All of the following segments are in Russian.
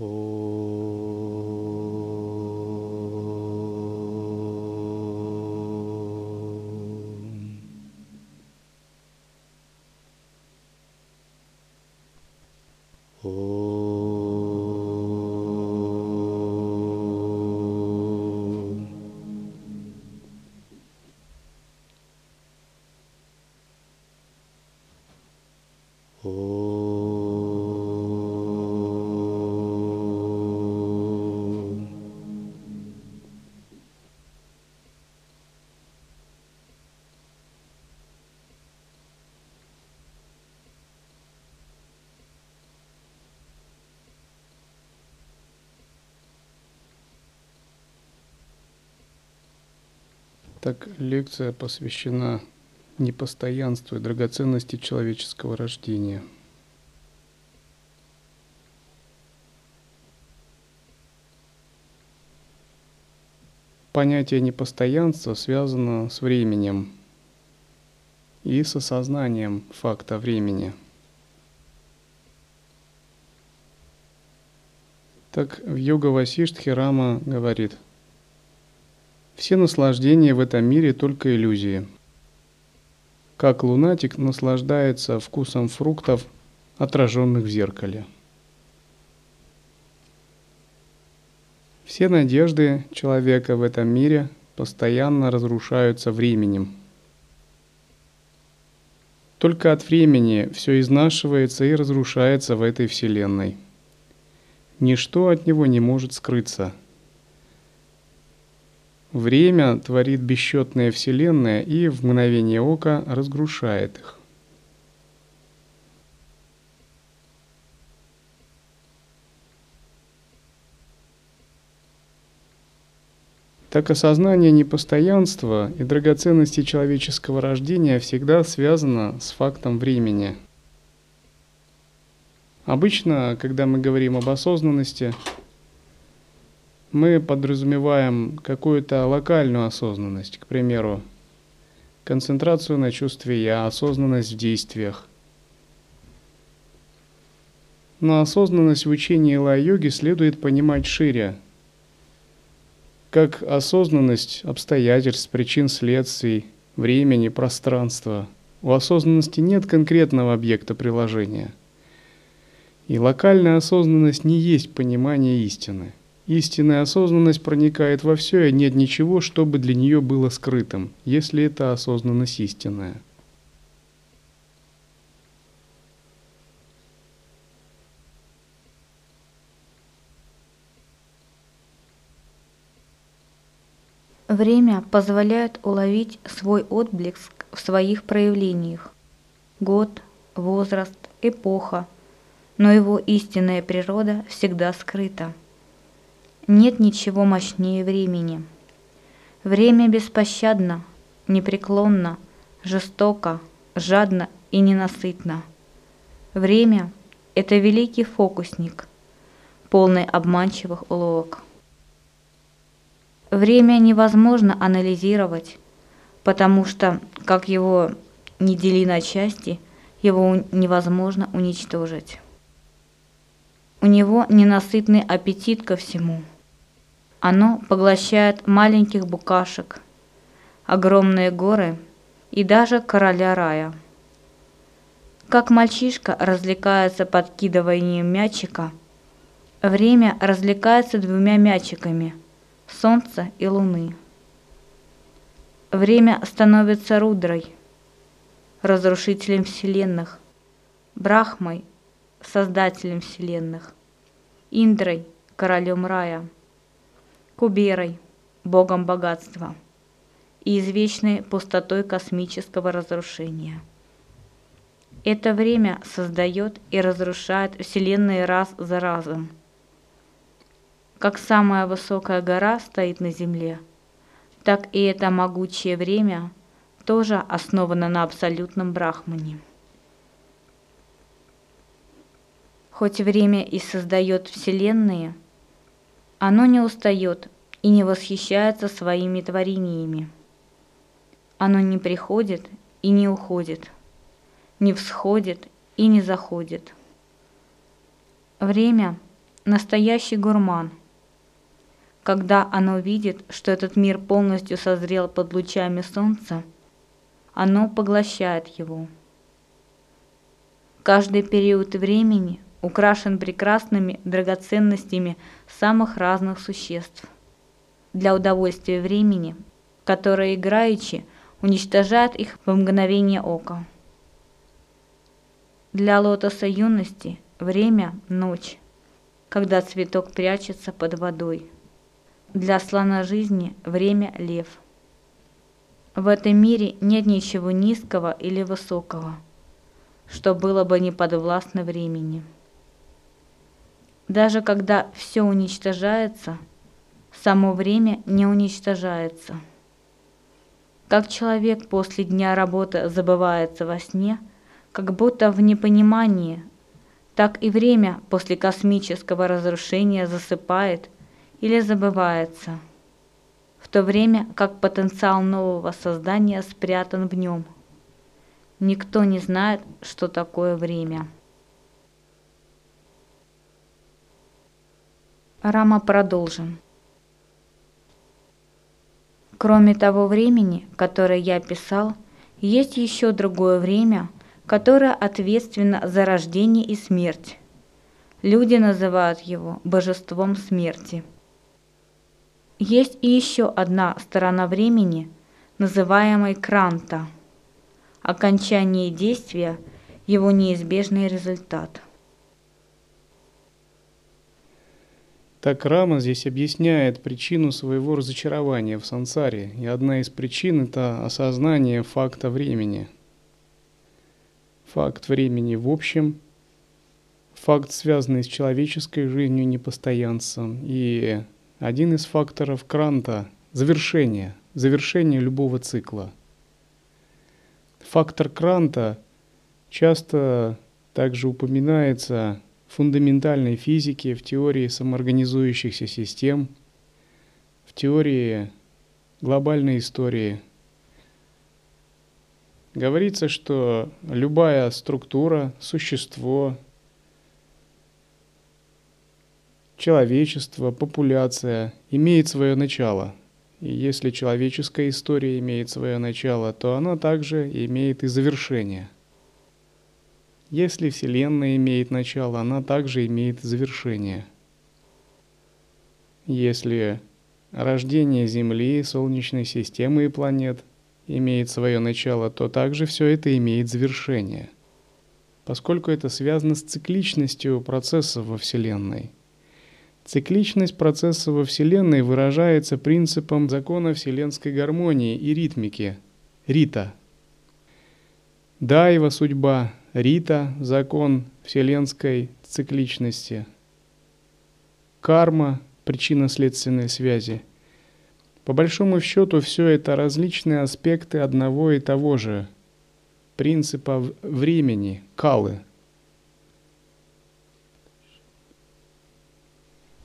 Oh. Так, лекция посвящена непостоянству и драгоценности человеческого рождения. Понятие непостоянства связано с временем и с осознанием факта времени. Так в йога Васиштхи Рама говорит – все наслаждения в этом мире только иллюзии. Как лунатик наслаждается вкусом фруктов, отраженных в зеркале. Все надежды человека в этом мире постоянно разрушаются временем. Только от времени все изнашивается и разрушается в этой Вселенной. Ничто от него не может скрыться – Время творит бесчетные вселенные и в мгновение ока разрушает их. Так осознание непостоянства и драгоценности человеческого рождения всегда связано с фактом времени. Обычно, когда мы говорим об осознанности, мы подразумеваем какую-то локальную осознанность, к примеру, концентрацию на чувстве «я», осознанность в действиях. Но осознанность в учении ла-йоги следует понимать шире, как осознанность обстоятельств, причин, следствий, времени, пространства. У осознанности нет конкретного объекта приложения. И локальная осознанность не есть понимание истины – Истинная осознанность проникает во все, и нет ничего, чтобы для нее было скрытым, если это осознанность истинная. Время позволяет уловить свой отблеск в своих проявлениях. Год, возраст, эпоха, но его истинная природа всегда скрыта. Нет ничего мощнее времени. Время беспощадно, непреклонно, жестоко, жадно и ненасытно. Время – это великий фокусник, полный обманчивых уловок. Время невозможно анализировать, потому что, как его не дели на части, его невозможно уничтожить. У него ненасытный аппетит ко всему – оно поглощает маленьких букашек, огромные горы и даже короля рая. Как мальчишка развлекается подкидыванием мячика, время развлекается двумя мячиками – солнца и луны. Время становится рудрой, разрушителем вселенных, Брахмой, создателем вселенных, Индрой, королем рая – Куберой, богом богатства, и извечной пустотой космического разрушения. Это время создает и разрушает Вселенные раз за разом. Как самая высокая гора стоит на Земле, так и это могучее время тоже основано на абсолютном брахмане. Хоть время и создает Вселенные – оно не устает и не восхищается своими творениями. Оно не приходит и не уходит, не всходит и не заходит. Время настоящий гурман. Когда оно видит, что этот мир полностью созрел под лучами солнца, оно поглощает его. Каждый период времени украшен прекрасными драгоценностями самых разных существ. Для удовольствия времени, которое играючи уничтожает их в мгновение ока. Для лотоса юности время – ночь, когда цветок прячется под водой. Для слона жизни время – лев. В этом мире нет ничего низкого или высокого, что было бы не подвластно времени. Даже когда все уничтожается, само время не уничтожается. Как человек после дня работы забывается во сне, как будто в непонимании, так и время после космического разрушения засыпает или забывается, в то время как потенциал нового создания спрятан в нем. Никто не знает, что такое время. Рама продолжим. Кроме того времени, которое я писал, есть еще другое время, которое ответственно за рождение и смерть. Люди называют его божеством смерти. Есть и еще одна сторона времени, называемой кранта. Окончание действия – его неизбежный результат – Так Рама здесь объясняет причину своего разочарования в сансаре, и одна из причин – это осознание факта времени. Факт времени в общем, факт, связанный с человеческой жизнью непостоянством, и один из факторов кранта – завершение, завершение любого цикла. Фактор кранта часто также упоминается фундаментальной физике, в теории самоорганизующихся систем, в теории глобальной истории. Говорится, что любая структура, существо, человечество, популяция имеет свое начало. И если человеческая история имеет свое начало, то она также имеет и завершение. Если Вселенная имеет начало, она также имеет завершение. Если рождение Земли, Солнечной системы и планет имеет свое начало, то также все это имеет завершение, поскольку это связано с цикличностью процессов во Вселенной. Цикличность процесса во Вселенной выражается принципом закона вселенской гармонии и ритмики – рита. Дайва – судьба, Рита – закон вселенской цикличности. Карма – причинно-следственной связи. По большому счету все это различные аспекты одного и того же принципа времени, калы.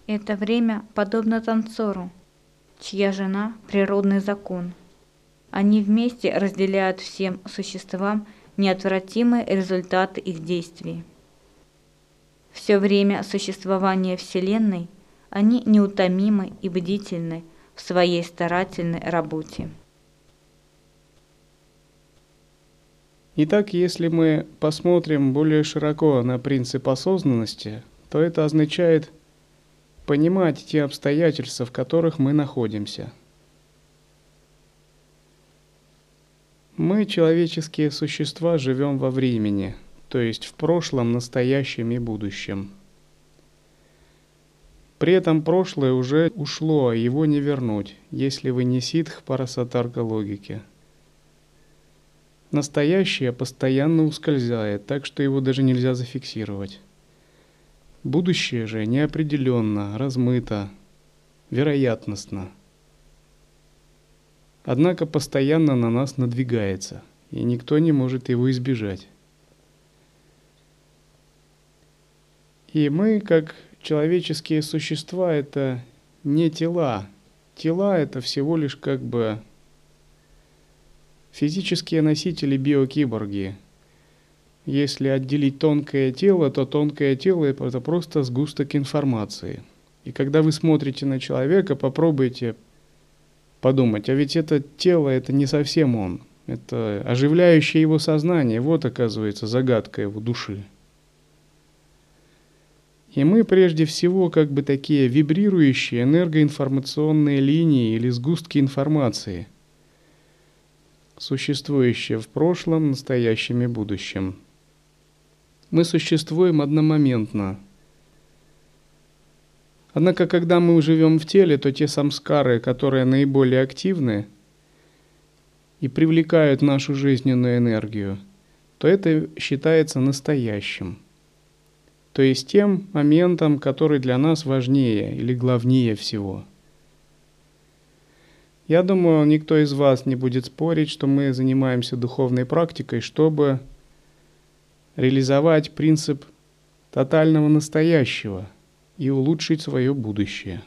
Это время подобно танцору, чья жена – природный закон. Они вместе разделяют всем существам – неотвратимые результаты их действий. Все время существования Вселенной они неутомимы и бдительны в своей старательной работе. Итак, если мы посмотрим более широко на принцип осознанности, то это означает понимать те обстоятельства, в которых мы находимся – Мы, человеческие существа, живем во времени, то есть в прошлом, настоящем и будущем. При этом прошлое уже ушло, а его не вернуть, если вы не ситх парасатарга логики. Настоящее постоянно ускользает, так что его даже нельзя зафиксировать. Будущее же неопределенно, размыто, вероятностно – однако постоянно на нас надвигается, и никто не может его избежать. И мы, как человеческие существа, это не тела. Тела это всего лишь как бы физические носители биокиборги. если отделить тонкое тело, то тонкое тело – это просто сгусток информации. И когда вы смотрите на человека, попробуйте подумать, а ведь это тело – это не совсем он. Это оживляющее его сознание. Вот, оказывается, загадка его души. И мы прежде всего как бы такие вибрирующие энергоинформационные линии или сгустки информации, существующие в прошлом, настоящем и будущем. Мы существуем одномоментно. Однако, когда мы живем в теле, то те самскары, которые наиболее активны и привлекают нашу жизненную энергию, то это считается настоящим – то есть тем моментом, который для нас важнее или главнее всего. Я думаю, никто из вас не будет спорить, что мы занимаемся духовной практикой, чтобы реализовать принцип тотального настоящего и улучшить свое будущее,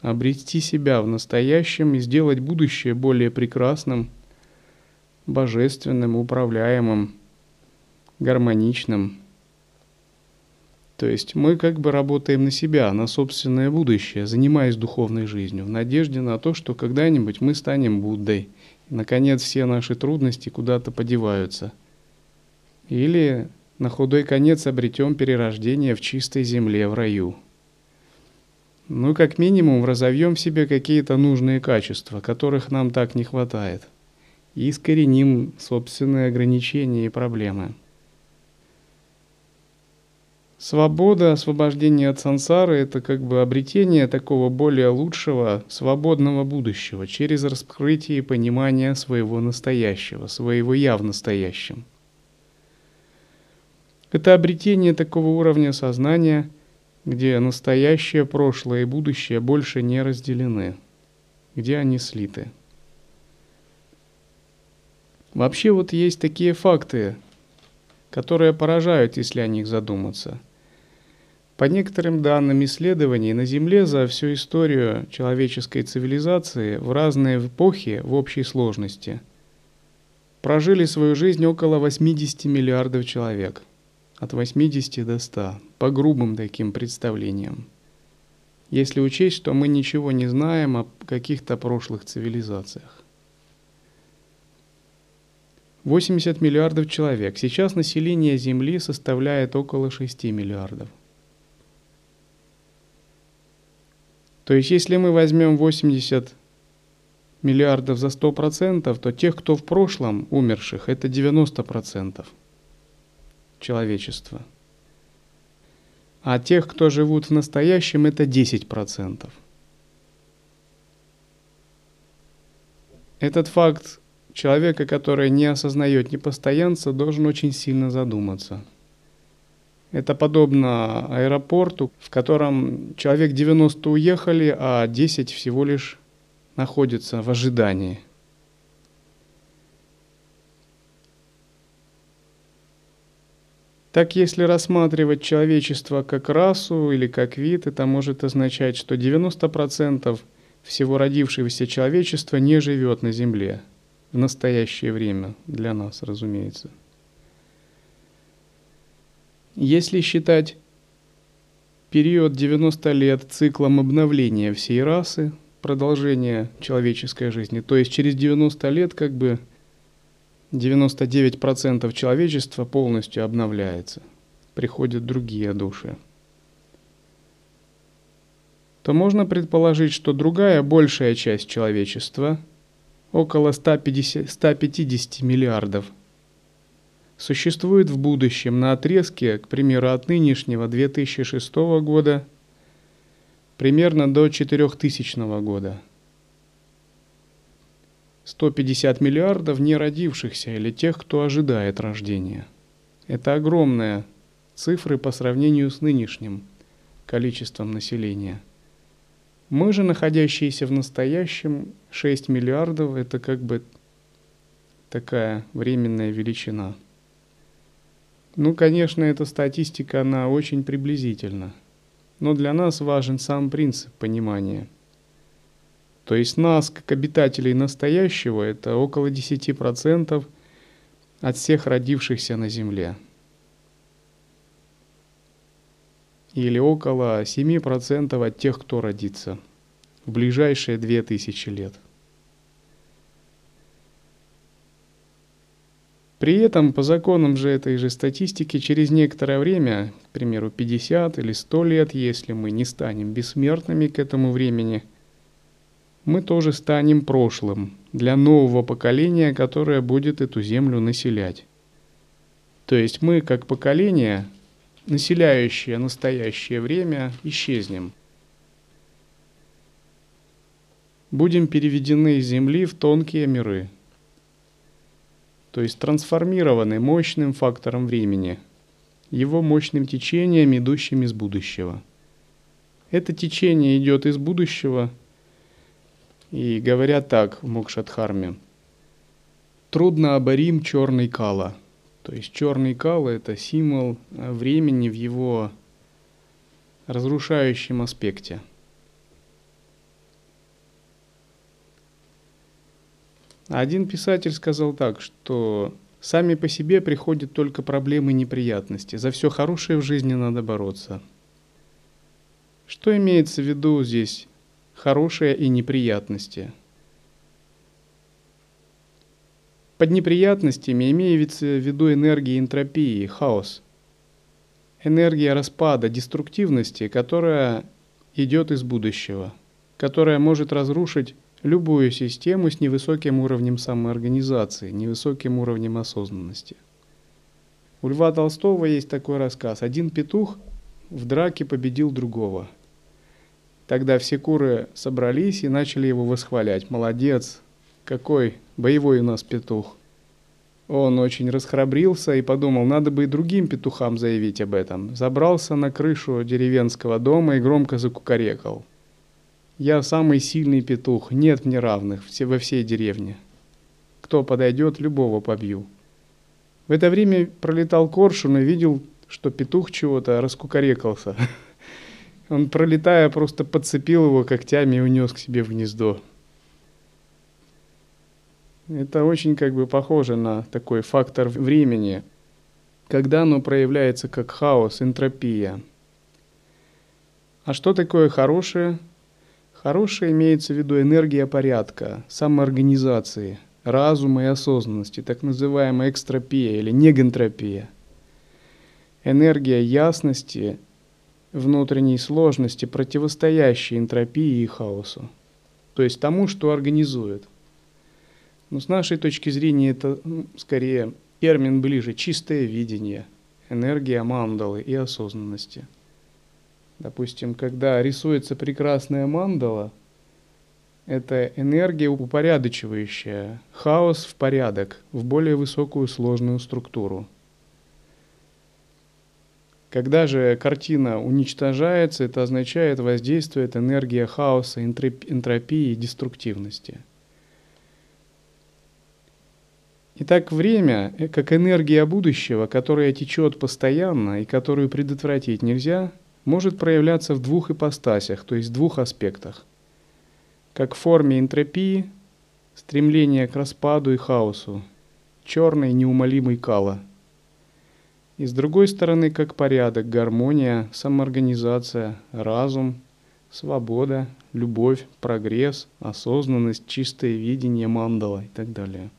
обрести себя в настоящем и сделать будущее более прекрасным, божественным, управляемым, гармоничным – то есть мы как бы работаем на себя, на собственное будущее, занимаясь духовной жизнью, в надежде на то, что когда-нибудь мы станем Буддой. И, наконец, все наши трудности куда-то подеваются. Или на худой конец обретем перерождение в чистой земле, в раю. Ну, как минимум, разовьем в себе какие-то нужные качества, которых нам так не хватает. И искореним собственные ограничения и проблемы. Свобода, освобождение от сансары – это как бы обретение такого более лучшего, свободного будущего через раскрытие и понимание своего настоящего, своего «я» в настоящем. Это обретение такого уровня сознания, где настоящее, прошлое и будущее больше не разделены, где они слиты. Вообще вот есть такие факты, которые поражают, если о них задуматься – по некоторым данным исследований, на Земле за всю историю человеческой цивилизации в разные эпохи в общей сложности прожили свою жизнь около 80 миллиардов человек. От 80 до 100, по грубым таким представлениям. Если учесть, что мы ничего не знаем о каких-то прошлых цивилизациях. 80 миллиардов человек. Сейчас население Земли составляет около 6 миллиардов. То есть если мы возьмем 80 миллиардов за 100%, то тех, кто в прошлом умерших, это 90% человечества. А тех, кто живут в настоящем, это 10%. Этот факт человека, который не осознает непостоянца, должен очень сильно задуматься – это подобно аэропорту, в котором человек 90 уехали, а 10 всего лишь находятся в ожидании. Так, если рассматривать человечество как расу или как вид, это может означать, что 90% всего родившегося человечества не живет на Земле в настоящее время, для нас, разумеется. Если считать период 90 лет циклом обновления всей расы, продолжения человеческой жизни, то есть через 90 лет как бы 99% человечества полностью обновляется, приходят другие души, то можно предположить, что другая большая часть человечества, около 150, 150 миллиардов существует в будущем на отрезке, к примеру, от нынешнего 2006 года примерно до 4000 года. 150 миллиардов не родившихся или тех, кто ожидает рождения. Это огромные цифры по сравнению с нынешним количеством населения. Мы же, находящиеся в настоящем, 6 миллиардов, это как бы такая временная величина – ну, конечно, эта статистика, она очень приблизительна. Но для нас важен сам принцип понимания. То есть нас, как обитателей настоящего, это около 10% от всех родившихся на Земле. Или около 7% от тех, кто родится в ближайшие 2000 лет. При этом, по законам же этой же статистики, через некоторое время, к примеру, 50 или 100 лет, если мы не станем бессмертными к этому времени – мы тоже станем прошлым для нового поколения, которое будет эту землю населять. То есть мы, как поколение, населяющее настоящее время, исчезнем. Будем переведены из Земли в тонкие миры – то есть трансформированы мощным фактором времени, его мощным течением, идущим из будущего. Это течение идет из будущего, и говорят так в Мокшадхарме. Трудно оборим черный кала. То есть черный кала – это символ времени в его разрушающем аспекте – Один писатель сказал так, что сами по себе приходят только проблемы и неприятности. За все хорошее в жизни надо бороться. Что имеется в виду здесь хорошее и неприятности? Под неприятностями имеется в виду энергия энтропии, хаос. Энергия распада, деструктивности, которая идет из будущего, которая может разрушить любую систему с невысоким уровнем самоорганизации, невысоким уровнем осознанности. У Льва Толстого есть такой рассказ. Один петух в драке победил другого. Тогда все куры собрались и начали его восхвалять. Молодец, какой боевой у нас петух. Он очень расхрабрился и подумал, надо бы и другим петухам заявить об этом. Забрался на крышу деревенского дома и громко закукарекал – я самый сильный петух, нет мне равных все, во всей деревне. Кто подойдет, любого побью. В это время пролетал коршун и видел, что петух чего-то раскукарекался. Он, пролетая, просто подцепил его когтями и унес к себе в гнездо. Это очень как бы похоже на такой фактор времени, когда оно проявляется как хаос, энтропия. А что такое хорошее? Хорошее имеется в виду энергия порядка, самоорганизации, разума и осознанности, так называемая экстропия или негентропия. Энергия ясности, внутренней сложности, противостоящей энтропии и хаосу, то есть тому, что организует. Но с нашей точки зрения это ну, скорее термин ближе чистое видение, энергия мандалы и осознанности – Допустим, когда рисуется прекрасная мандала, это энергия упорядочивающая, хаос в порядок, в более высокую сложную структуру. Когда же картина уничтожается, это означает воздействует энергия хаоса, энтропии и деструктивности. Итак, время, э, как энергия будущего, которая течет постоянно и которую предотвратить нельзя – может проявляться в двух ипостасях, то есть в двух аспектах. Как в форме энтропии, стремление к распаду и хаосу, черный неумолимый кала. И с другой стороны, как порядок, гармония, самоорганизация, разум, свобода, любовь, прогресс, осознанность, чистое видение мандала и так далее.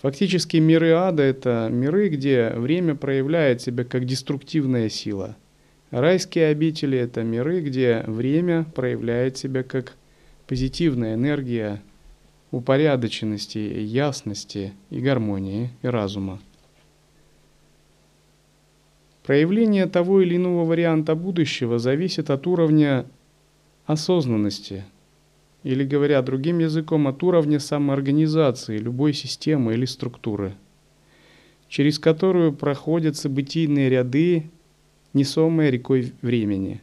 Фактически миры ада – это миры, где время проявляет себя как деструктивная сила – Райские обители – это миры, где время проявляет себя как позитивная энергия упорядоченности, ясности и гармонии и разума. Проявление того или иного варианта будущего зависит от уровня осознанности, или говоря другим языком, от уровня самоорганизации любой системы или структуры, через которую проходят событийные ряды несомое рекой времени.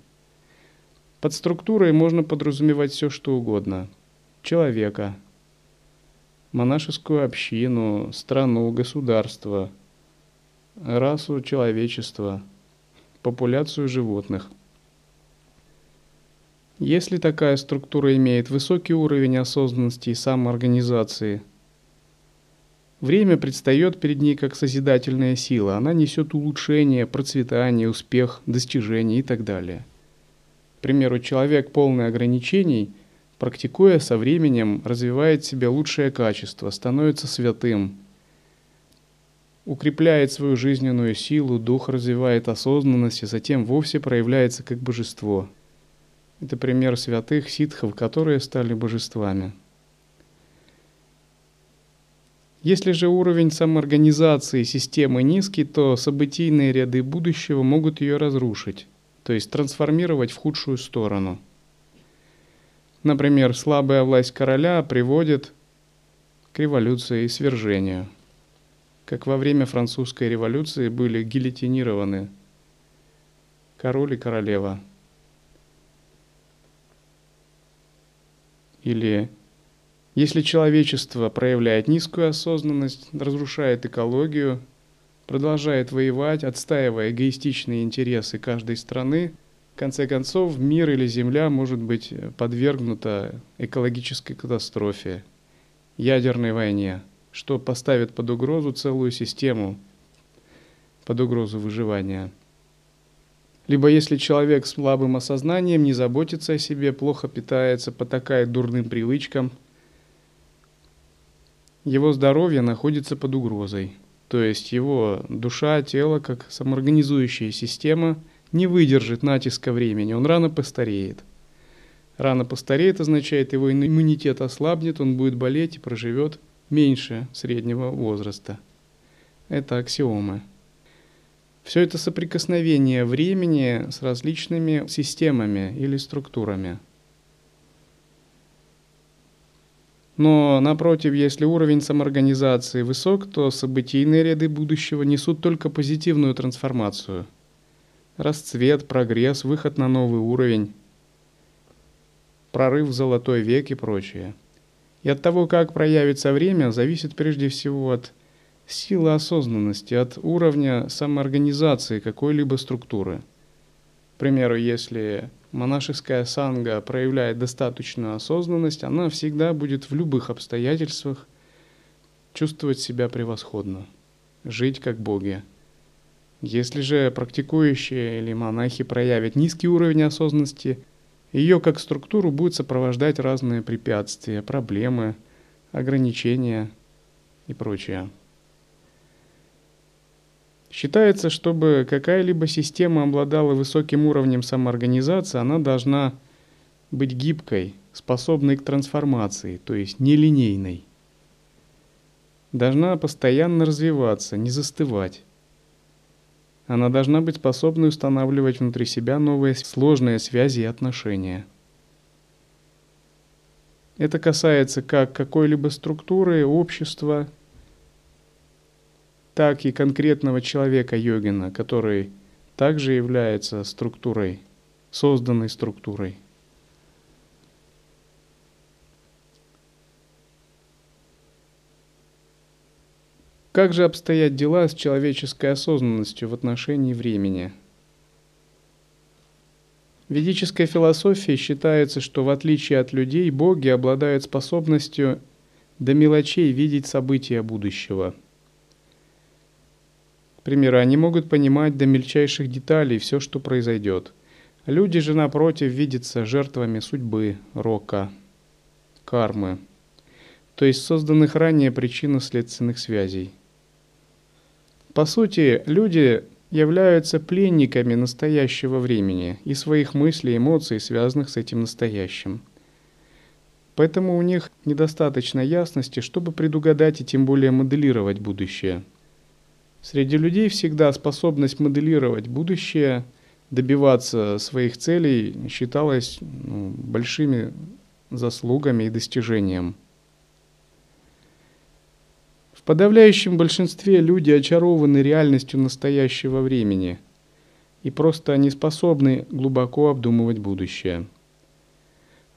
Под структурой можно подразумевать все, что угодно. Человека, монашескую общину, страну, государство, расу человечества, популяцию животных. Если такая структура имеет высокий уровень осознанности и самоорганизации, Время предстает перед ней как созидательная сила. Она несет улучшение, процветание, успех, достижение и так далее. К примеру, человек полный ограничений, практикуя со временем, развивает в себе лучшее качество, становится святым, укрепляет свою жизненную силу, дух развивает осознанность и затем вовсе проявляется как божество. Это пример святых ситхов, которые стали божествами. Если же уровень самоорганизации системы низкий, то событийные ряды будущего могут ее разрушить то есть трансформировать в худшую сторону. Например, слабая власть короля приводит к революции и свержению, как во время французской революции были гильотинированы король и королева. Или если человечество проявляет низкую осознанность, разрушает экологию, продолжает воевать, отстаивая эгоистичные интересы каждой страны, в конце концов мир или земля может быть подвергнута экологической катастрофе, ядерной войне, что поставит под угрозу целую систему, под угрозу выживания. Либо если человек с слабым осознанием не заботится о себе, плохо питается, потакает дурным привычкам, его здоровье находится под угрозой – то есть его душа, тело, как самоорганизующая система, не выдержит натиска времени, он рано постареет. Рано постареет означает, его иммунитет ослабнет, он будет болеть и проживет меньше среднего возраста. Это аксиомы. Все это соприкосновение времени с различными системами или структурами – Но, напротив, если уровень самоорганизации высок, то событийные ряды будущего несут только позитивную трансформацию. Расцвет, прогресс, выход на новый уровень, прорыв в золотой век и прочее. И от того, как проявится время, зависит прежде всего от силы осознанности, от уровня самоорганизации какой-либо структуры. К примеру, если монашеская санга проявляет достаточную осознанность, она всегда будет в любых обстоятельствах чувствовать себя превосходно, жить как боги. Если же практикующие или монахи проявят низкий уровень осознанности, ее как структуру будет сопровождать разные препятствия, проблемы, ограничения и прочее. Считается, чтобы какая-либо система обладала высоким уровнем самоорганизации, она должна быть гибкой, способной к трансформации, то есть нелинейной. Должна постоянно развиваться, не застывать. Она должна быть способной устанавливать внутри себя новые сложные связи и отношения. Это касается как какой-либо структуры, общества, так и конкретного человека-йогина, который также является структурой, созданной структурой. Как же обстоят дела с человеческой осознанностью в отношении времени? В ведической философии считается, что в отличие от людей, боги обладают способностью до мелочей видеть события будущего – к примеру, они могут понимать до мельчайших деталей все, что произойдет. Люди же, напротив, видятся жертвами судьбы, рока, кармы, то есть созданных ранее причинно-следственных связей. По сути, люди являются пленниками настоящего времени и своих мыслей, эмоций, связанных с этим настоящим. Поэтому у них недостаточно ясности, чтобы предугадать и тем более моделировать будущее – Среди людей всегда способность моделировать будущее, добиваться своих целей считалась ну, большими заслугами и достижением. В подавляющем большинстве люди очарованы реальностью настоящего времени и просто не способны глубоко обдумывать будущее.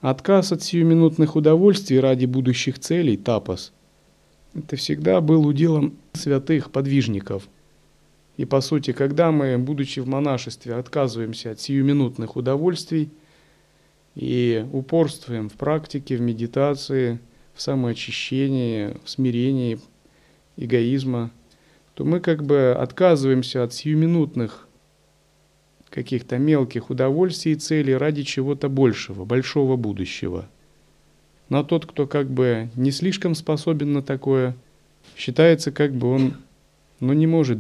Отказ от сиюминутных удовольствий ради будущих целей – тапос – это всегда был уделом святых подвижников. И по сути, когда мы, будучи в монашестве, отказываемся от сиюминутных удовольствий и упорствуем в практике, в медитации, в самоочищении, в смирении, эгоизма, то мы как бы отказываемся от сиюминутных каких-то мелких удовольствий и целей ради чего-то большего, большого будущего. Но тот, кто как бы не слишком способен на такое, считается как бы он ну, не может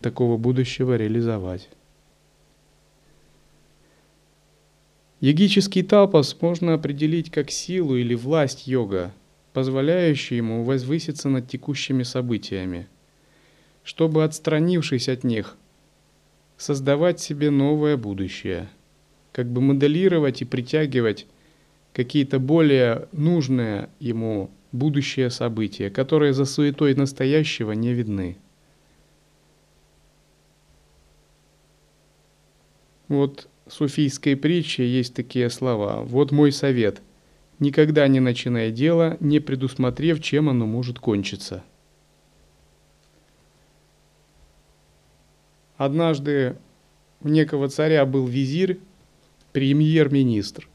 такого будущего реализовать. Йогический тапас можно определить как силу или власть йога, позволяющую ему возвыситься над текущими событиями, чтобы, отстранившись от них, создавать себе новое будущее, как бы моделировать и притягивать какие-то более нужные ему будущие события, которые за суетой настоящего не видны. Вот в суфийской притче есть такие слова. Вот мой совет. Никогда не начинай дело, не предусмотрев, чем оно может кончиться – Однажды у некого царя был визирь, премьер-министр.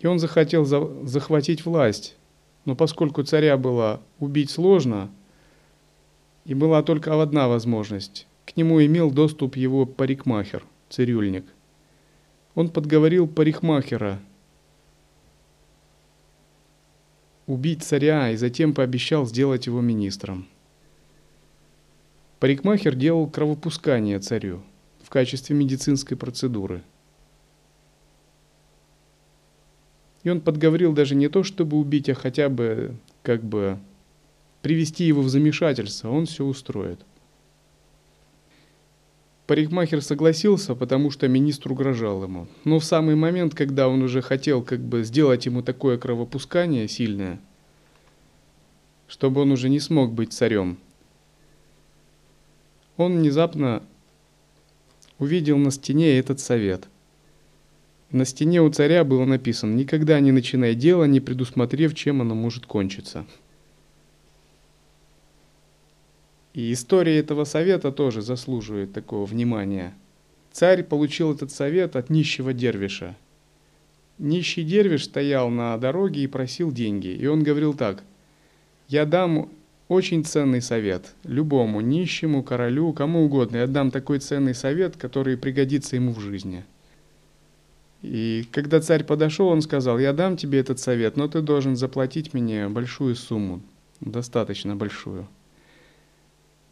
И он захотел за- захватить власть. Но поскольку царя было убить сложно, и была только одна возможность. К нему имел доступ его парикмахер, цирюльник. Он подговорил парикмахера убить царя и затем пообещал сделать его министром. Парикмахер делал кровопускание царю в качестве медицинской процедуры. И он подговорил даже не то, чтобы убить, а хотя бы как бы привести его в замешательство, он все устроит. Парикмахер согласился, потому что министр угрожал ему. Но в самый момент, когда он уже хотел как бы сделать ему такое кровопускание сильное, чтобы он уже не смог быть царем, он внезапно увидел на стене этот совет. На стене у царя было написано «Никогда не начинай дело, не предусмотрев, чем оно может кончиться». И история этого совета тоже заслуживает такого внимания. Царь получил этот совет от нищего дервиша. Нищий дервиш стоял на дороге и просил деньги. И он говорил так, «Я дам очень ценный совет. Любому, нищему, королю, кому угодно. Я дам такой ценный совет, который пригодится ему в жизни. И когда царь подошел, он сказал, я дам тебе этот совет, но ты должен заплатить мне большую сумму, достаточно большую.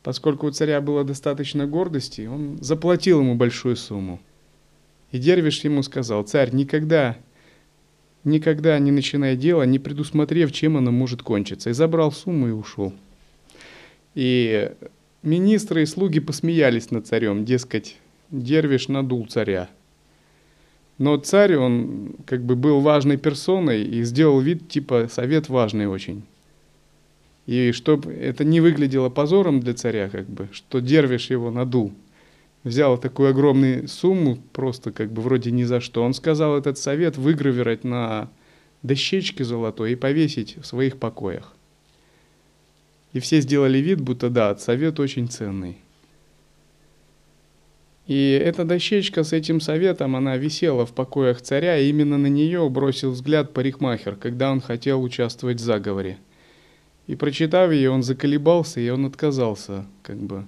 Поскольку у царя было достаточно гордости, он заплатил ему большую сумму. И Дервиш ему сказал, царь, никогда никогда не начиная дело, не предусмотрев, чем оно может кончиться. И забрал сумму и ушел. И министры и слуги посмеялись над царем, дескать, Дервиш надул царя. Но царь, он как бы был важной персоной и сделал вид, типа, совет важный очень. И чтобы это не выглядело позором для царя, как бы, что Дервиш его надул, взял такую огромную сумму, просто как бы вроде ни за что. Он сказал этот совет выгравировать на дощечке золотой и повесить в своих покоях. И все сделали вид, будто да, совет очень ценный. И эта дощечка с этим советом, она висела в покоях царя, и именно на нее бросил взгляд парикмахер, когда он хотел участвовать в заговоре. И прочитав ее, он заколебался, и он отказался, как бы,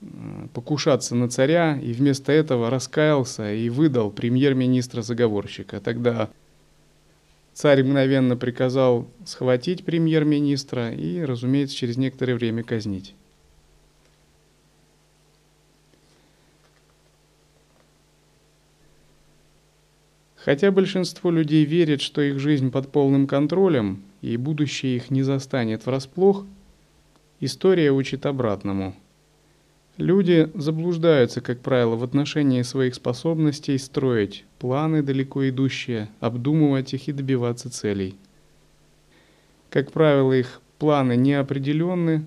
э, покушаться на царя, и вместо этого раскаялся и выдал премьер-министра-заговорщика. Тогда Царь мгновенно приказал схватить премьер-министра и, разумеется, через некоторое время казнить. Хотя большинство людей верит, что их жизнь под полным контролем и будущее их не застанет врасплох, история учит обратному – Люди заблуждаются, как правило, в отношении своих способностей строить планы далеко идущие, обдумывать их и добиваться целей. Как правило, их планы неопределенны,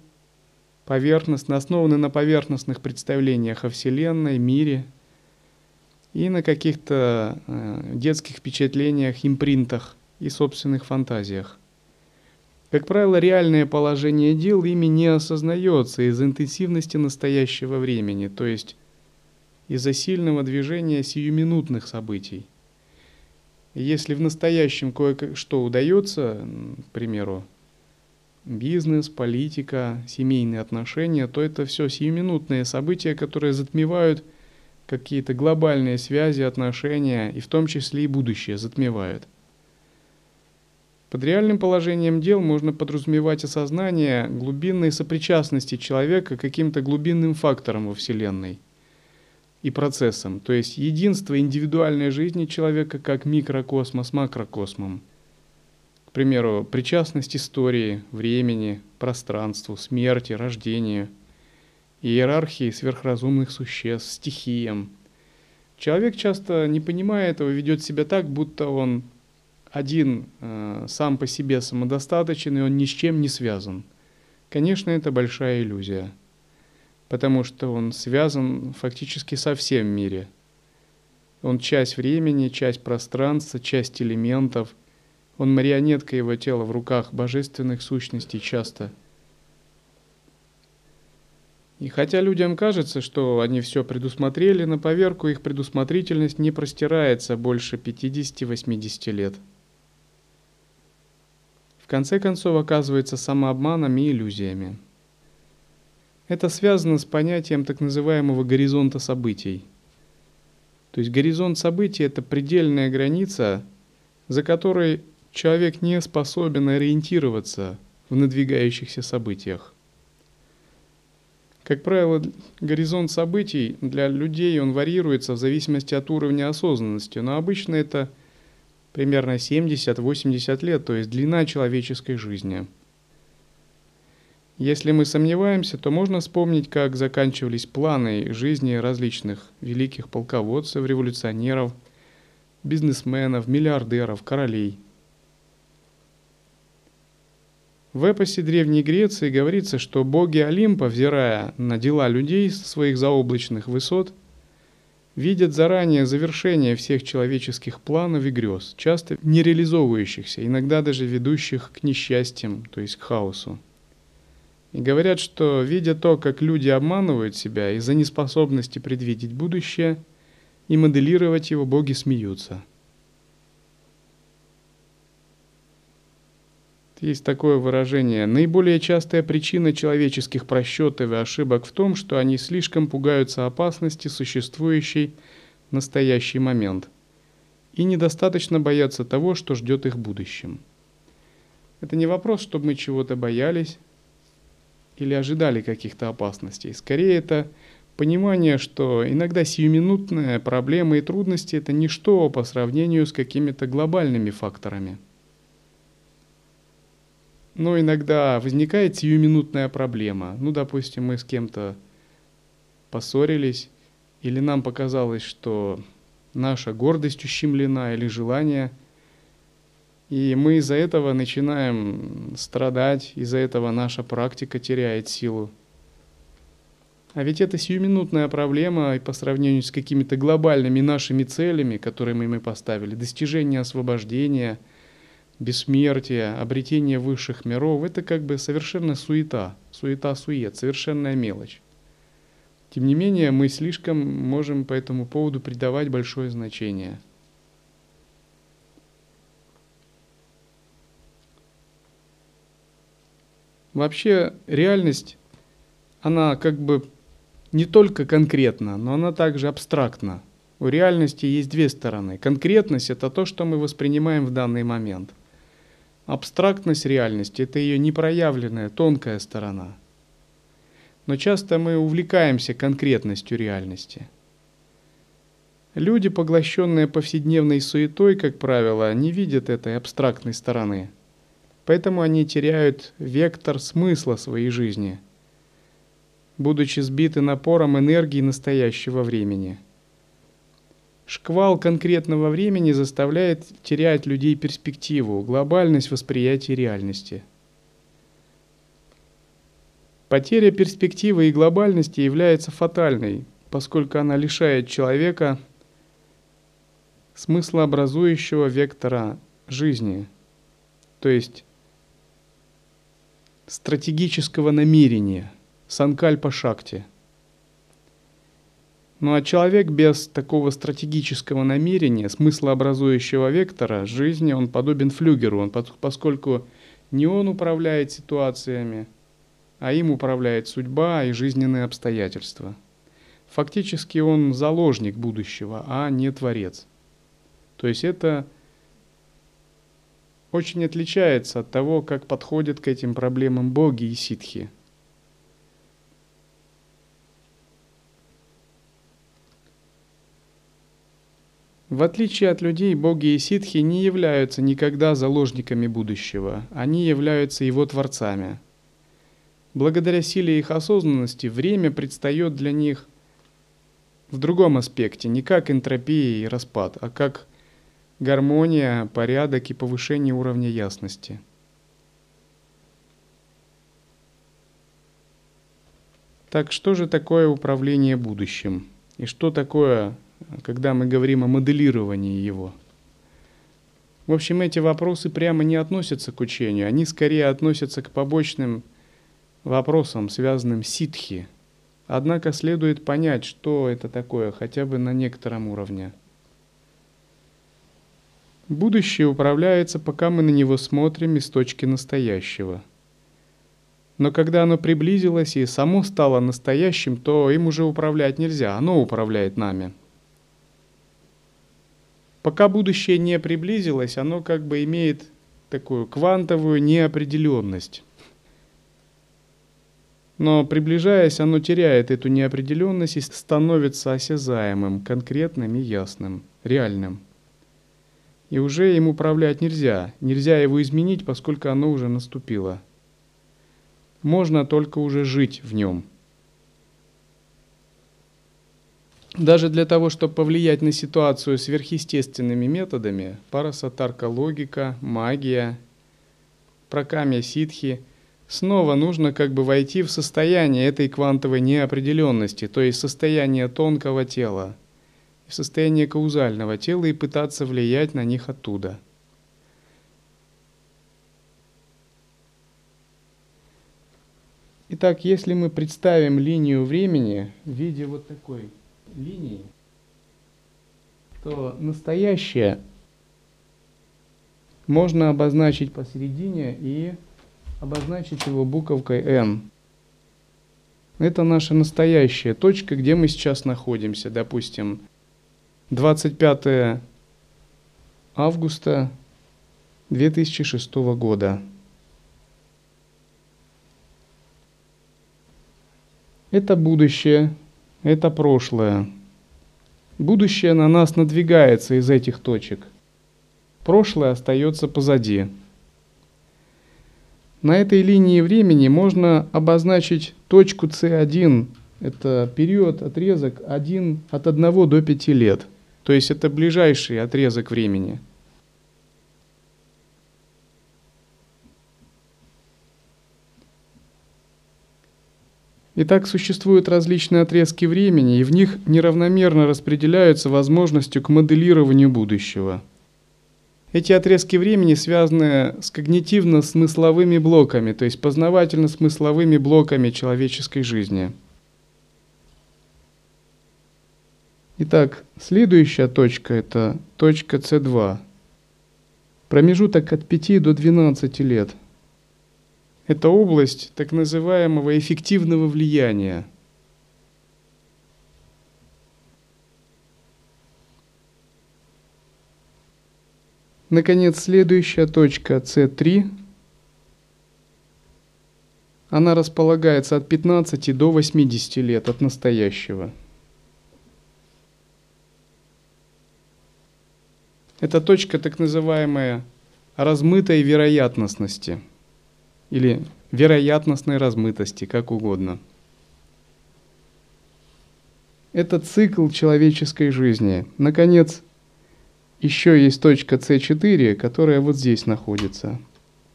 поверхностно, основаны на поверхностных представлениях о Вселенной, мире и на каких-то э, детских впечатлениях, импринтах и собственных фантазиях – как правило, реальное положение дел ими не осознается из интенсивности настоящего времени, то есть из-за сильного движения сиюминутных событий. если в настоящем кое-что удается, к примеру, бизнес, политика, семейные отношения, то это все сиюминутные события, которые затмевают какие-то глобальные связи, отношения, и в том числе и будущее затмевают. Под реальным положением дел можно подразумевать осознание глубинной сопричастности человека к каким-то глубинным факторам во Вселенной и процессам, то есть единство индивидуальной жизни человека как микрокосма с макрокосмом. К примеру, причастность истории, времени, пространству, смерти, рождению, иерархии сверхразумных существ, стихиям. Человек часто, не понимая этого, ведет себя так, будто он один э, сам по себе самодостаточен, и он ни с чем не связан. Конечно, это большая иллюзия – потому что он связан фактически со всем мире. Он часть времени, часть пространства, часть элементов. Он марионетка его тела в руках божественных сущностей часто. И хотя людям кажется, что они все предусмотрели, на поверку их предусмотрительность не простирается больше 50-80 лет. В конце концов оказывается самообманом и иллюзиями. Это связано с понятием так называемого горизонта событий. То есть горизонт событий – это предельная граница, за которой человек не способен ориентироваться в надвигающихся событиях. Как правило, горизонт событий для людей он варьируется в зависимости от уровня осознанности, но обычно это примерно 70-80 лет, то есть длина человеческой жизни – если мы сомневаемся, то можно вспомнить, как заканчивались планы жизни различных великих полководцев, революционеров, бизнесменов, миллиардеров, королей. В эпосе Древней Греции говорится, что боги Олимпа, взирая на дела людей со своих заоблачных высот, видят заранее завершение всех человеческих планов и грез, часто не реализовывающихся, иногда даже ведущих к несчастьям, то есть к хаосу. И говорят, что видя то, как люди обманывают себя из-за неспособности предвидеть будущее и моделировать его, боги смеются. Есть такое выражение. Наиболее частая причина человеческих просчетов и ошибок в том, что они слишком пугаются опасности, существующей в настоящий момент, и недостаточно боятся того, что ждет их в будущем. Это не вопрос, чтобы мы чего-то боялись, или ожидали каких-то опасностей. Скорее это понимание, что иногда сиюминутные проблемы и трудности – это ничто по сравнению с какими-то глобальными факторами. Но иногда возникает сиюминутная проблема. Ну, допустим, мы с кем-то поссорились, или нам показалось, что наша гордость ущемлена, или желание – и мы из-за этого начинаем страдать, из-за этого наша практика теряет силу. А ведь это сиюминутная проблема и по сравнению с какими-то глобальными нашими целями, которые мы поставили, достижение освобождения, бессмертия, обретение высших миров, это как бы совершенно суета, суета-сует, совершенная мелочь. Тем не менее, мы слишком можем по этому поводу придавать большое значение – Вообще реальность, она как бы не только конкретна, но она также абстрактна. У реальности есть две стороны. Конкретность – это то, что мы воспринимаем в данный момент. Абстрактность реальности – это ее непроявленная, тонкая сторона. Но часто мы увлекаемся конкретностью реальности. Люди, поглощенные повседневной суетой, как правило, не видят этой абстрактной стороны – Поэтому они теряют вектор смысла своей жизни, будучи сбиты напором энергии настоящего времени. Шквал конкретного времени заставляет терять людей перспективу, глобальность восприятия реальности. Потеря перспективы и глобальности является фатальной, поскольку она лишает человека смыслообразующего вектора жизни, то есть стратегического намерения, санкальпа шакти. Ну а человек без такого стратегического намерения, смыслообразующего вектора жизни, он подобен флюгеру, он, поскольку Не он управляет ситуациями, а им управляет судьба и жизненные обстоятельства. Фактически он заложник будущего, а не творец. То есть это очень отличается от того, как подходят к этим проблемам боги и ситхи. В отличие от людей, боги и ситхи не являются никогда заложниками будущего, они являются его творцами. Благодаря силе их осознанности время предстает для них в другом аспекте, не как энтропия и распад, а как гармония, порядок и повышение уровня ясности. Так что же такое управление будущим? И что такое, когда мы говорим о моделировании его? В общем, эти вопросы прямо не относятся к учению, они скорее относятся к побочным вопросам, связанным с ситхи. Однако следует понять, что это такое, хотя бы на некотором уровне – Будущее управляется, пока мы на него смотрим из точки настоящего. Но когда оно приблизилось и само стало настоящим, то им уже управлять нельзя, оно управляет нами. Пока будущее не приблизилось, оно как бы имеет такую квантовую неопределенность. Но приближаясь, оно теряет эту неопределенность и становится осязаемым, конкретным и ясным, реальным и уже им управлять нельзя, нельзя его изменить, поскольку оно уже наступило. Можно только уже жить в нем. Даже для того, чтобы повлиять на ситуацию сверхъестественными методами, парасатарка логика, магия, прокамья ситхи, снова нужно как бы войти в состояние этой квантовой неопределенности, то есть состояние тонкого тела – в состояние каузального тела и пытаться влиять на них оттуда. Итак, если мы представим линию времени в виде вот такой линии, то настоящее можно обозначить посередине и обозначить его буковкой N. Это наша настоящая точка, где мы сейчас находимся. Допустим, 25 августа 2006 года. Это будущее, это прошлое. Будущее на нас надвигается из этих точек. Прошлое остается позади. На этой линии времени можно обозначить точку C1. Это период, отрезок 1, от 1 до 5 лет – то есть это ближайший отрезок времени. Итак, существуют различные отрезки времени, и в них неравномерно распределяются возможности к моделированию будущего. Эти отрезки времени связаны с когнитивно-смысловыми блоками, то есть познавательно-смысловыми блоками человеческой жизни – Итак, следующая точка – это точка С2. Промежуток от 5 до 12 лет. Это область так называемого эффективного влияния. Наконец, следующая точка С3. Она располагается от 15 до 80 лет от настоящего. Это точка так называемая размытой вероятностности или вероятностной размытости, как угодно. Это цикл человеческой жизни. Наконец, еще есть точка С4, которая вот здесь находится.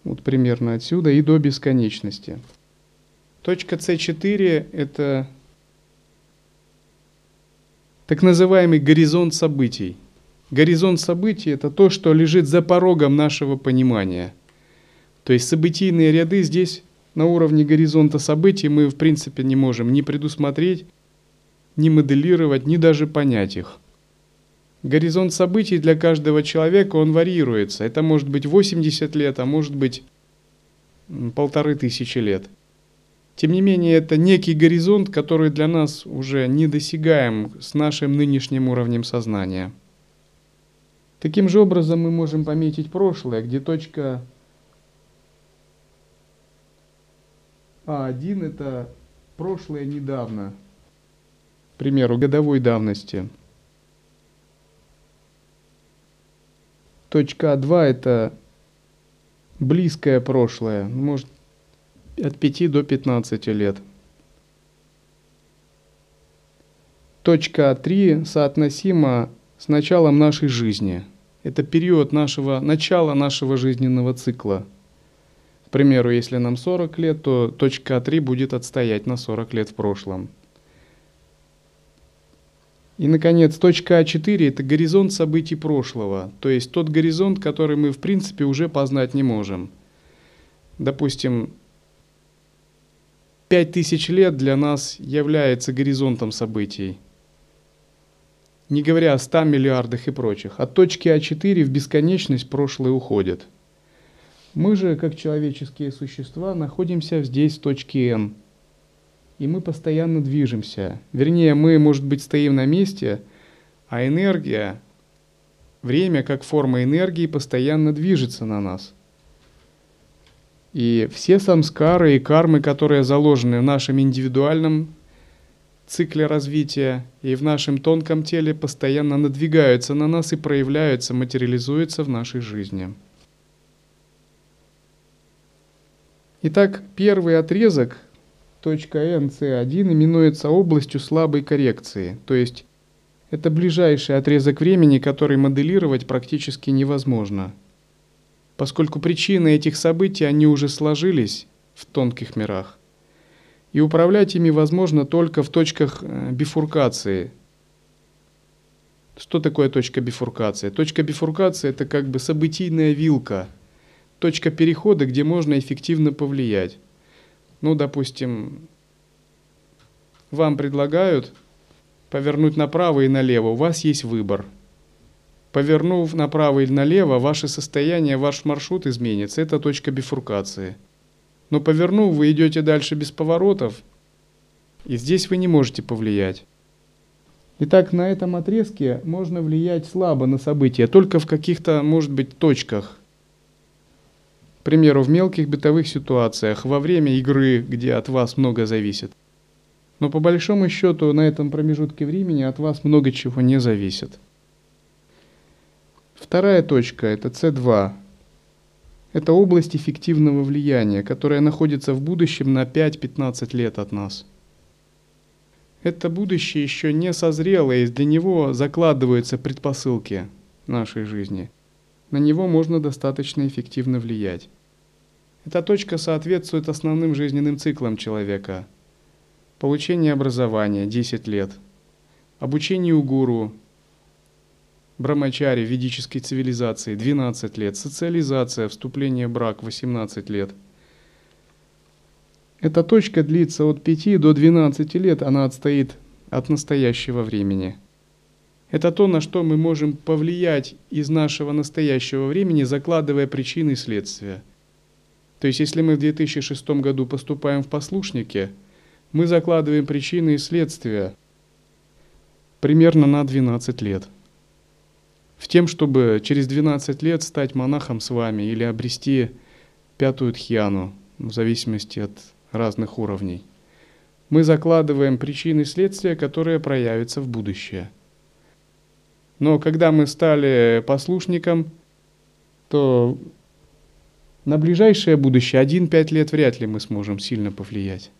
Вот примерно отсюда и до бесконечности. Точка С4 – это так называемый горизонт событий – Горизонт событий – это то, что лежит за порогом нашего понимания. То есть событийные ряды здесь на уровне горизонта событий мы в принципе не можем ни предусмотреть, ни моделировать, ни даже понять их. Горизонт событий для каждого человека, он варьируется. Это может быть 80 лет, а может быть полторы тысячи лет. Тем не менее, это некий горизонт, который для нас уже недосягаем с нашим нынешним уровнем сознания. Таким же образом мы можем пометить прошлое, где точка А1 это прошлое недавно, к примеру, годовой давности. Точка А2 это близкое прошлое, может от 5 до 15 лет. Точка А3 соотносима с началом нашей жизни. Это период нашего, начала нашего жизненного цикла – к примеру, если нам 40 лет, то точка А3 будет отстоять на 40 лет в прошлом. И, наконец, точка А4 – это горизонт событий прошлого, то есть тот горизонт, который мы, в принципе, уже познать не можем. Допустим, 5000 лет для нас является горизонтом событий, не говоря о 100 миллиардах и прочих. От точки А4 в бесконечность прошлое уходит – мы же, как человеческие существа, находимся здесь, в точке N. И мы постоянно движемся. Вернее, мы, может быть, стоим на месте, а энергия, время как форма энергии постоянно движется на нас. И все самскары и кармы, которые заложены в нашем индивидуальном цикле развития и в нашем тонком теле, постоянно надвигаются на нас и проявляются, материализуются в нашей жизни. Итак, первый отрезок, точка NC1, именуется областью слабой коррекции, то есть это ближайший отрезок времени, который моделировать практически невозможно, поскольку причины этих событий, они уже сложились в тонких мирах. И управлять ими возможно только в точках э, бифуркации. Что такое точка бифуркации? Точка бифуркации – это как бы событийная вилка – точка перехода, где можно эффективно повлиять. Ну, допустим, вам предлагают повернуть направо и налево, у вас есть выбор. Повернув направо или налево, ваше состояние, ваш маршрут изменится. Это точка бифуркации. Но повернув, вы идете дальше без поворотов, и здесь вы не можете повлиять. Итак, на этом отрезке можно влиять слабо на события, только в каких-то, может быть, точках. К примеру, в мелких бытовых ситуациях, во время игры, где от вас много зависит. Но по большому счету на этом промежутке времени от вас много чего не зависит. Вторая точка – это C2. Это область эффективного влияния, которая находится в будущем на 5-15 лет от нас. Это будущее еще не созрело, и для него закладываются предпосылки нашей жизни – на него можно достаточно эффективно влиять. Эта точка соответствует основным жизненным циклам человека. Получение образования – 10 лет. Обучение у гуру, брамачари ведической цивилизации – 12 лет. Социализация, вступление в брак – 18 лет. Эта точка длится от 5 до 12 лет, она отстоит от настоящего времени – это то, на что мы можем повлиять из нашего настоящего времени, закладывая причины и следствия. То есть, если мы в 2006 году поступаем в послушники, мы закладываем причины и следствия примерно на 12 лет. В тем, чтобы через 12 лет стать монахом с вами или обрести пятую тхьяну, в зависимости от разных уровней. Мы закладываем причины и следствия, которые проявятся в будущее – но когда мы стали послушником, то на ближайшее будущее, один-пять лет вряд ли мы сможем сильно повлиять.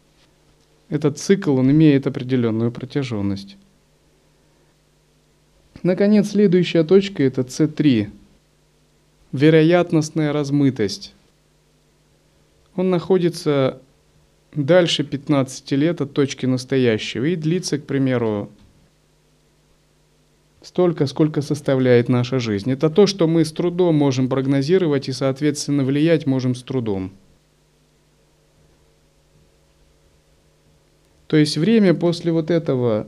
Этот цикл, он имеет определенную протяженность. Наконец, следующая точка – это C3. Вероятностная размытость. Он находится дальше 15 лет от точки настоящего и длится, к примеру, столько, сколько составляет наша жизнь. Это то, что мы с трудом можем прогнозировать и, соответственно, влиять можем с трудом. То есть время после вот этого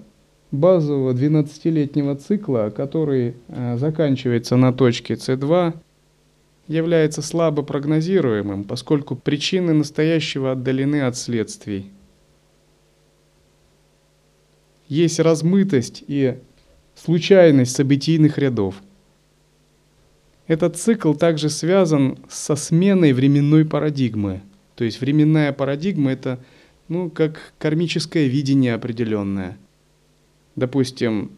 базового 12-летнего цикла, который э, заканчивается на точке C2, является слабо прогнозируемым, поскольку причины настоящего отдалены от следствий. Есть размытость и случайность событийных рядов. Этот цикл также связан со сменой временной парадигмы. То есть временная парадигма – это ну, как кармическое видение определенное. Допустим,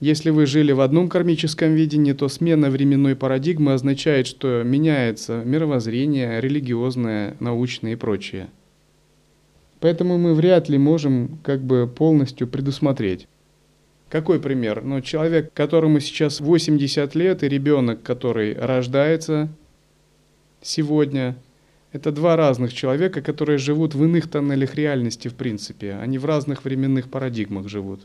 если вы жили в одном кармическом видении, то смена временной парадигмы означает, что меняется мировоззрение, религиозное, научное и прочее. Поэтому мы вряд ли можем как бы полностью предусмотреть. Какой пример? Ну, человек, которому сейчас 80 лет, и ребенок, который рождается сегодня – это два разных человека, которые живут в иных тоннелях реальности, в принципе. Они в разных временных парадигмах живут.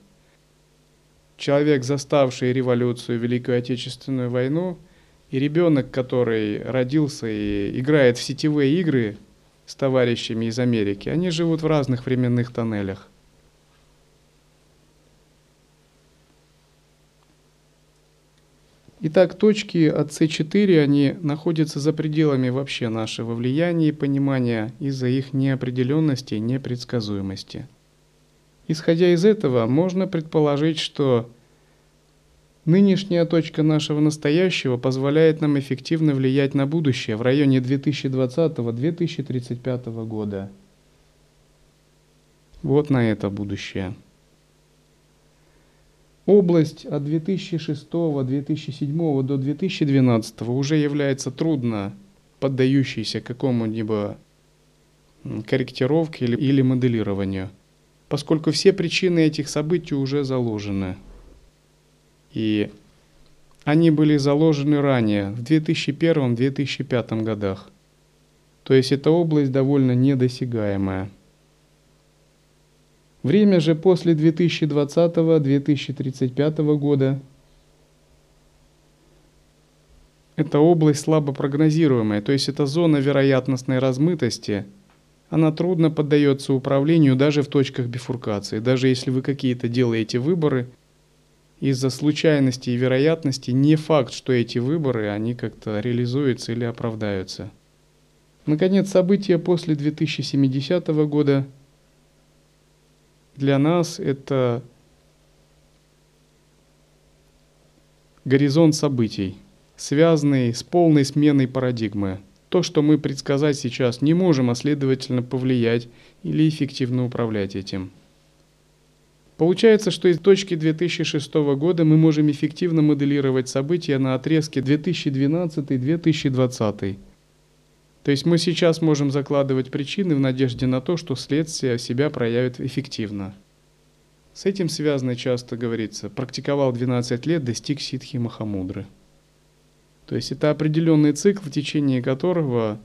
Человек, заставший революцию, Великую Отечественную войну, и ребенок, который родился и играет в сетевые игры с товарищами из Америки, они живут в разных временных тоннелях. Итак, точки от С4, они находятся за пределами вообще нашего влияния и понимания из-за их неопределенности и непредсказуемости. Исходя из этого, можно предположить, что нынешняя точка нашего настоящего позволяет нам эффективно влиять на будущее в районе 2020-2035 года. Вот на это будущее. Область от 2006, 2007 до 2012 уже является трудно поддающейся какому-либо корректировке или, или моделированию, поскольку все причины этих событий уже заложены. И они были заложены ранее, в 2001-2005 годах. То есть эта область довольно недосягаемая. Время же после 2020-2035 года это область слабо прогнозируемая, то есть это зона вероятностной размытости. Она трудно поддается управлению даже в точках бифуркации. Даже если вы какие-то делаете выборы, из-за случайности и вероятности не факт, что эти выборы, они как-то реализуются или оправдаются. Наконец, события после 2070 года – для нас это горизонт событий, связанный с полной сменой парадигмы. То, что мы предсказать сейчас не можем, а следовательно повлиять или эффективно управлять этим. Получается, что из точки 2006 года мы можем эффективно моделировать события на отрезке 2012-2020 то есть мы сейчас можем закладывать причины в надежде на то, что следствие себя проявит эффективно. С этим связано часто говорится, практиковал 12 лет, достиг ситхи Махамудры. То есть это определенный цикл, в течение которого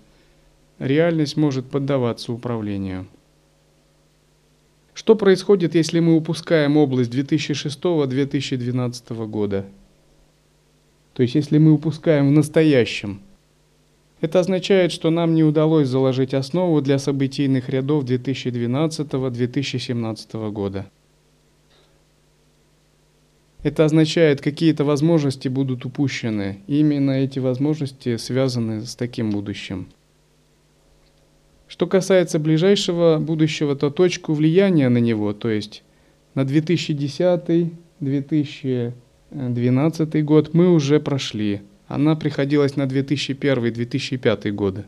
реальность может поддаваться управлению. Что происходит, если мы упускаем область 2006-2012 года? То есть если мы упускаем в настоящем – это означает, что нам не удалось заложить основу для событийных рядов 2012-2017 года. Это означает, какие-то возможности будут упущены. И именно эти возможности связаны с таким будущим. Что касается ближайшего будущего, то точку влияния на него, то есть на 2010-2012 год мы уже прошли – она приходилась на 2001-2005 годы.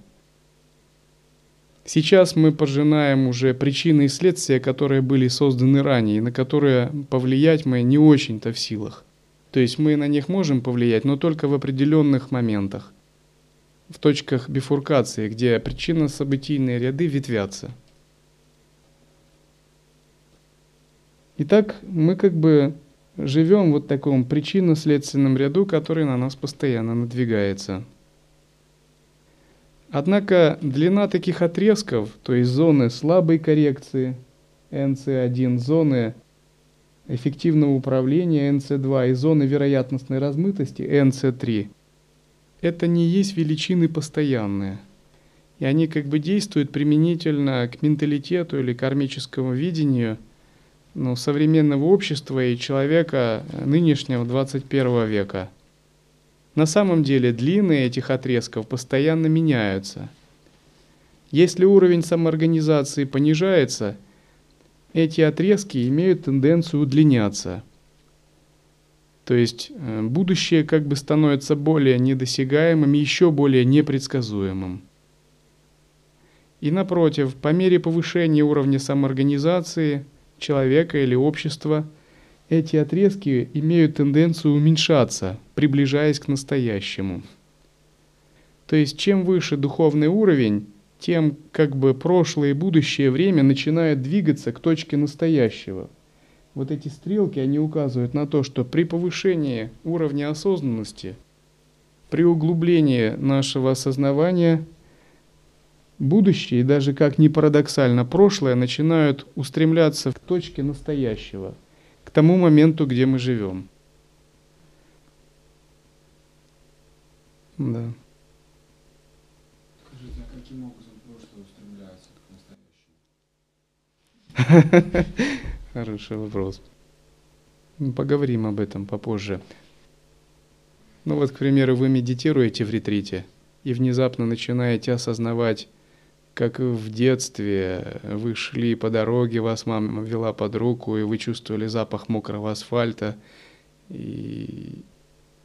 Сейчас мы пожинаем уже причины и следствия, которые были созданы ранее, на которые повлиять мы не очень-то в силах. То есть мы на них можем повлиять, но только в определенных моментах, в точках бифуркации, где причинно-событийные ряды ветвятся. Итак, мы как бы живем вот в таком причинно-следственном ряду, который на нас постоянно надвигается. Однако длина таких отрезков, то есть зоны слабой коррекции, NC1, зоны эффективного управления NC2 и зоны вероятностной размытости NC3, это не есть величины постоянные. И они как бы действуют применительно к менталитету или кармическому видению – ну, современного общества и человека нынешнего 21 века. на самом деле длины этих отрезков постоянно меняются. Если уровень самоорганизации понижается, эти отрезки имеют тенденцию удлиняться. То есть э, будущее как бы становится более недосягаемым, еще более непредсказуемым. И напротив, по мере повышения уровня самоорганизации человека или общества – эти отрезки имеют тенденцию уменьшаться, приближаясь к настоящему. То есть чем выше духовный уровень, тем как бы прошлое и будущее время начинает двигаться к точке настоящего. Вот эти стрелки, они указывают на то, что при повышении уровня осознанности, при углублении нашего осознавания, будущее и даже как ни парадоксально прошлое начинают устремляться к точке настоящего – к тому моменту, где мы живем. Да. Скажите, а каким образом прошлое устремляется к настоящему? Хороший вопрос. Поговорим об этом попозже. Ну вот, к примеру, вы медитируете в ретрите и внезапно начинаете осознавать как в детстве вы шли по дороге, вас мама вела под руку, и вы чувствовали запах мокрого асфальта и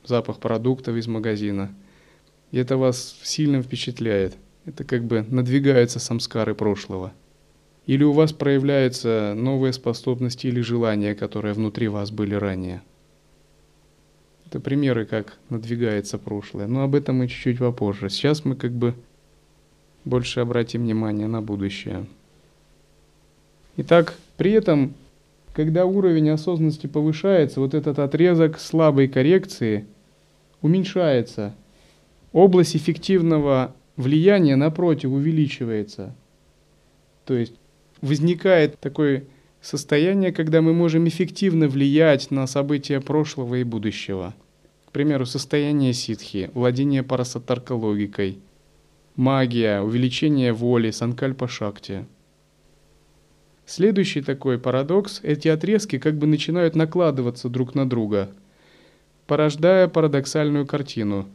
запах продуктов из магазина. И это вас сильно впечатляет. Это как бы надвигаются самскары прошлого. Или у вас проявляются новые способности или желания, которые внутри вас были ранее. Это примеры, как надвигается прошлое. Но об этом мы чуть-чуть попозже. Сейчас мы как бы больше обратим внимание на будущее. Итак, при этом, когда уровень осознанности повышается, вот этот отрезок слабой коррекции уменьшается. Область эффективного влияния, напротив, увеличивается. То есть возникает такое состояние, когда мы можем эффективно влиять на события прошлого и будущего. К примеру, состояние ситхи, владение парасатаркологикой – магия, увеличение воли, санкальпа шакти. Следующий такой парадокс – эти отрезки как бы начинают накладываться друг на друга, порождая парадоксальную картину.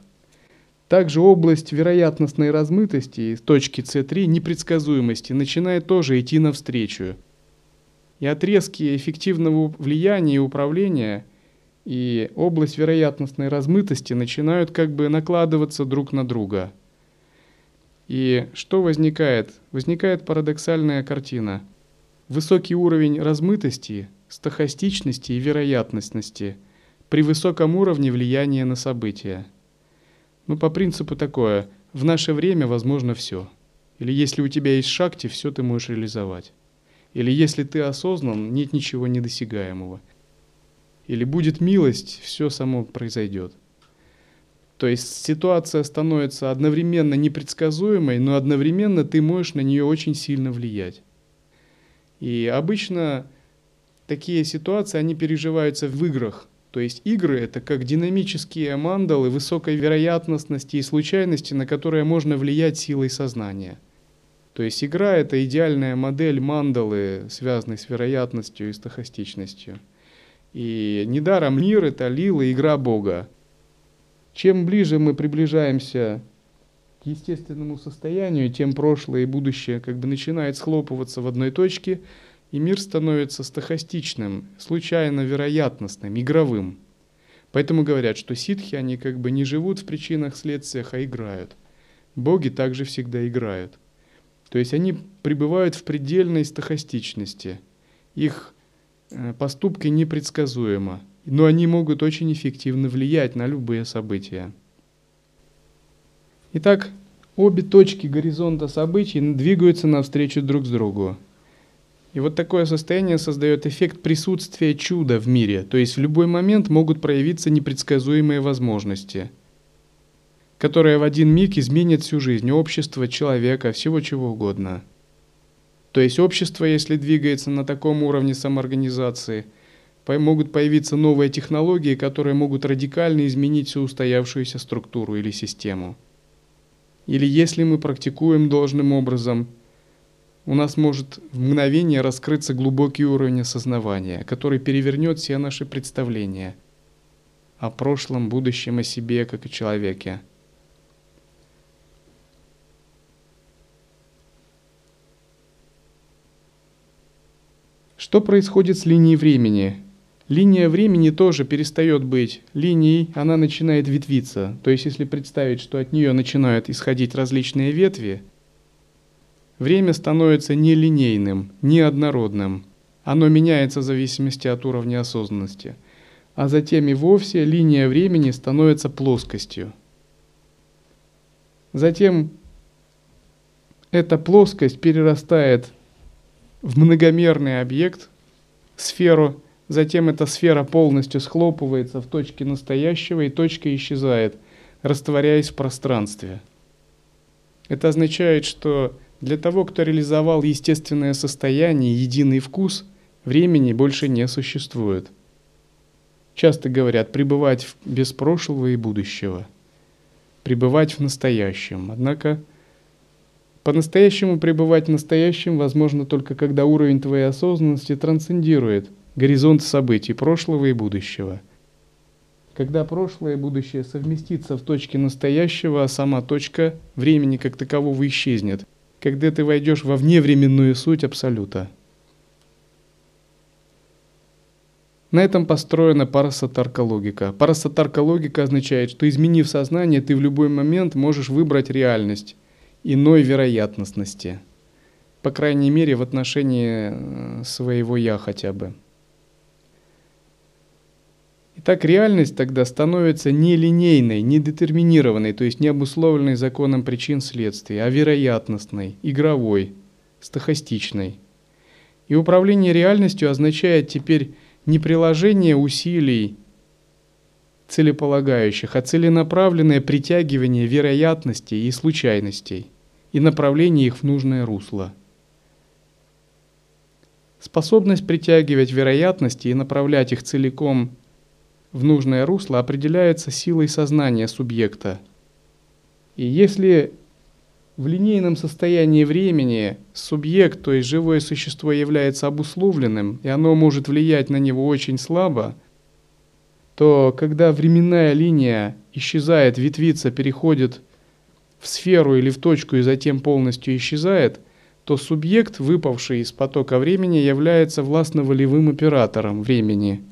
Также область вероятностной размытости точки С3 непредсказуемости начинает тоже идти навстречу. И отрезки эффективного влияния и управления и область вероятностной размытости начинают как бы накладываться друг на друга – и что возникает? Возникает парадоксальная картина. Высокий уровень размытости, стохастичности и вероятностности при высоком уровне влияния на события. Ну, по принципу такое, в наше время возможно все. Или если у тебя есть шахте, все ты можешь реализовать. Или если ты осознан, нет ничего недосягаемого. Или будет милость, все само произойдет. То есть ситуация становится одновременно непредсказуемой, но одновременно ты можешь на нее очень сильно влиять. И обычно такие ситуации, они переживаются в играх. То есть игры — это как динамические мандалы высокой вероятностности и случайности, на которые можно влиять силой сознания. То есть игра — это идеальная модель мандалы, связанной с вероятностью и стохастичностью. И недаром мир — это лила, игра Бога. Чем ближе мы приближаемся к естественному состоянию, тем прошлое и будущее как бы начинает схлопываться в одной точке, и мир становится стохастичным, случайно вероятностным, игровым. Поэтому говорят, что ситхи, они как бы не живут в причинах, следствиях, а играют. Боги также всегда играют. То есть они пребывают в предельной стохастичности. Их э, поступки непредсказуемы но они могут очень эффективно влиять на любые события. Итак, обе точки горизонта событий двигаются навстречу друг с другу. И вот такое состояние создает эффект присутствия чуда в мире, то есть в любой момент могут проявиться непредсказуемые возможности, которые в один миг изменят всю жизнь общества, человека, всего чего угодно. То есть общество, если двигается на таком уровне самоорганизации – могут появиться новые технологии, которые могут радикально изменить всю устоявшуюся структуру или систему. Или если мы практикуем должным образом, у нас может в мгновение раскрыться глубокий уровень осознавания, который перевернет все наши представления о прошлом, будущем, о себе, как о человеке. Что происходит с линией времени? Линия времени тоже перестает быть линией, она начинает ветвиться. То есть если представить, что от нее начинают исходить различные ветви, время становится нелинейным, неоднородным. Оно меняется в зависимости от уровня осознанности. А затем и вовсе линия времени становится плоскостью. Затем эта плоскость перерастает в многомерный объект, сферу, затем эта сфера полностью схлопывается в точке настоящего, и точка исчезает, растворяясь в пространстве. Это означает, что для того, кто реализовал естественное состояние, единый вкус, времени больше не существует. Часто говорят пребывать без прошлого и будущего, пребывать в настоящем. Однако по-настоящему пребывать в настоящем возможно только когда уровень твоей осознанности трансцендирует горизонт событий прошлого и будущего. Когда прошлое и будущее совместится в точке настоящего, а сама точка времени как такового исчезнет, когда ты войдешь во вневременную суть Абсолюта. На этом построена парасатарка логика. Парасатарка логика означает, что изменив сознание, ты в любой момент можешь выбрать реальность иной вероятностности. По крайней мере, в отношении э, своего «я» хотя бы. Итак, реальность тогда становится нелинейной, недетерминированной, то есть не обусловленной законом причин следствий, а вероятностной, игровой, стахастичной. И управление реальностью означает теперь не приложение усилий целеполагающих, а целенаправленное притягивание вероятностей и случайностей и направление их в нужное русло. Способность притягивать вероятности и направлять их целиком в нужное русло определяется силой сознания субъекта. И если в линейном состоянии времени субъект, то есть живое существо, является обусловленным, и оно может влиять на него очень слабо – то когда временная линия исчезает, ветвица переходит в сферу или в точку и затем полностью исчезает, то субъект, выпавший из потока времени, является властно-волевым оператором времени.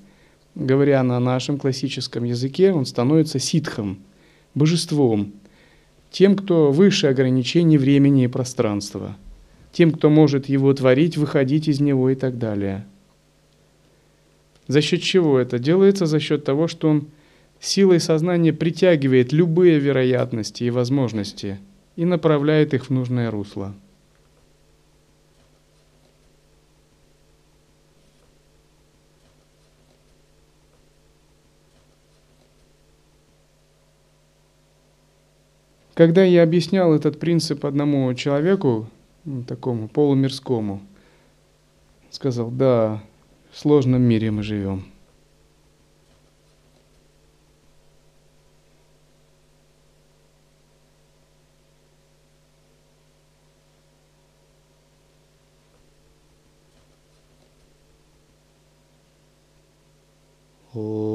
Говоря на нашем классическом языке, он становится ситхом, божеством, тем, кто выше ограничений времени и пространства, тем, кто может его творить, выходить из него и так далее – за счет чего это? Делается за счет того, что он силой сознания притягивает любые вероятности и возможности и направляет их в нужное русло. Когда я объяснял этот принцип одному человеку, такому полумирскому, сказал, да, в сложном мире мы живем. Oh.